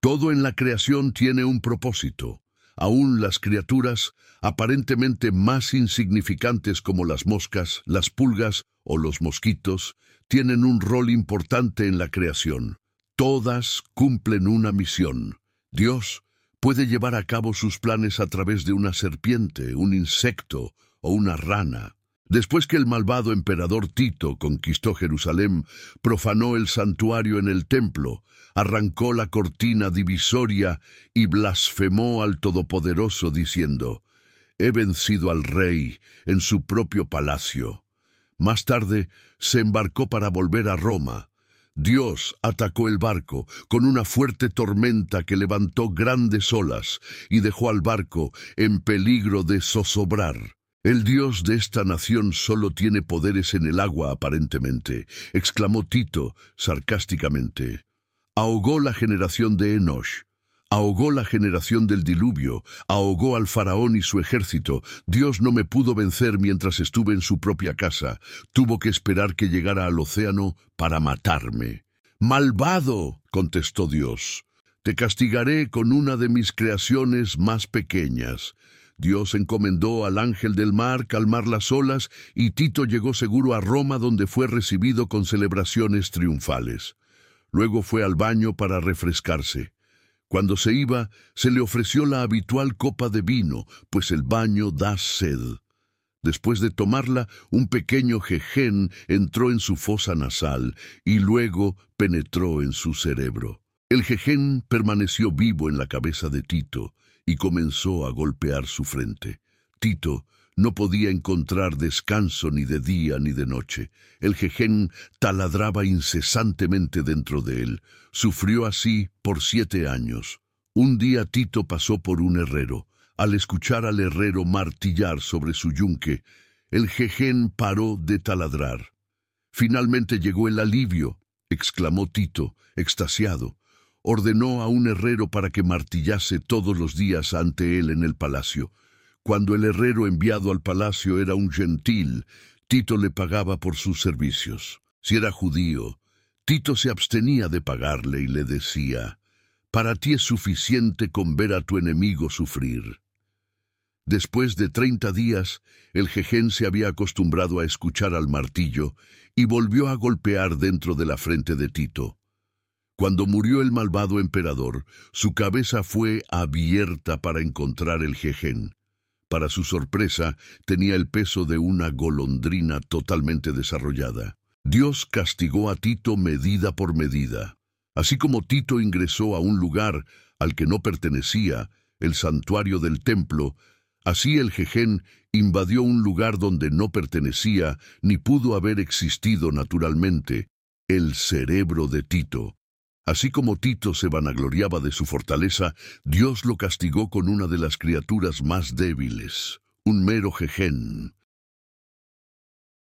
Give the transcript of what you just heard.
Todo en la creación tiene un propósito. Aún las criaturas, aparentemente más insignificantes como las moscas, las pulgas o los mosquitos, tienen un rol importante en la creación. Todas cumplen una misión. Dios puede llevar a cabo sus planes a través de una serpiente, un insecto o una rana. Después que el malvado emperador Tito conquistó Jerusalén, profanó el santuario en el templo, arrancó la cortina divisoria y blasfemó al Todopoderoso diciendo, He vencido al rey en su propio palacio. Más tarde se embarcó para volver a Roma. Dios atacó el barco con una fuerte tormenta que levantó grandes olas y dejó al barco en peligro de zozobrar. El Dios de esta nación solo tiene poderes en el agua, aparentemente, exclamó Tito sarcásticamente. Ahogó la generación de Enosh, ahogó la generación del diluvio, ahogó al faraón y su ejército. Dios no me pudo vencer mientras estuve en su propia casa. Tuvo que esperar que llegara al océano para matarme. Malvado, contestó Dios. Te castigaré con una de mis creaciones más pequeñas. Dios encomendó al ángel del mar calmar las olas y Tito llegó seguro a Roma donde fue recibido con celebraciones triunfales. Luego fue al baño para refrescarse. Cuando se iba, se le ofreció la habitual copa de vino, pues el baño da sed. Después de tomarla, un pequeño jején entró en su fosa nasal y luego penetró en su cerebro. El jején permaneció vivo en la cabeza de Tito, y comenzó a golpear su frente. Tito no podía encontrar descanso ni de día ni de noche. El jején taladraba incesantemente dentro de él. Sufrió así por siete años. Un día Tito pasó por un herrero. Al escuchar al herrero martillar sobre su yunque, el jején paró de taladrar. Finalmente llegó el alivio, exclamó Tito, extasiado ordenó a un herrero para que martillase todos los días ante él en el palacio. Cuando el herrero enviado al palacio era un gentil, Tito le pagaba por sus servicios. Si era judío, Tito se abstenía de pagarle y le decía, Para ti es suficiente con ver a tu enemigo sufrir. Después de treinta días, el jején se había acostumbrado a escuchar al martillo y volvió a golpear dentro de la frente de Tito. Cuando murió el malvado emperador, su cabeza fue abierta para encontrar el jején. Para su sorpresa, tenía el peso de una golondrina totalmente desarrollada. Dios castigó a Tito medida por medida. Así como Tito ingresó a un lugar al que no pertenecía, el santuario del templo, así el jején invadió un lugar donde no pertenecía ni pudo haber existido naturalmente, el cerebro de Tito. Así como Tito se vanagloriaba de su fortaleza, Dios lo castigó con una de las criaturas más débiles, un mero jején.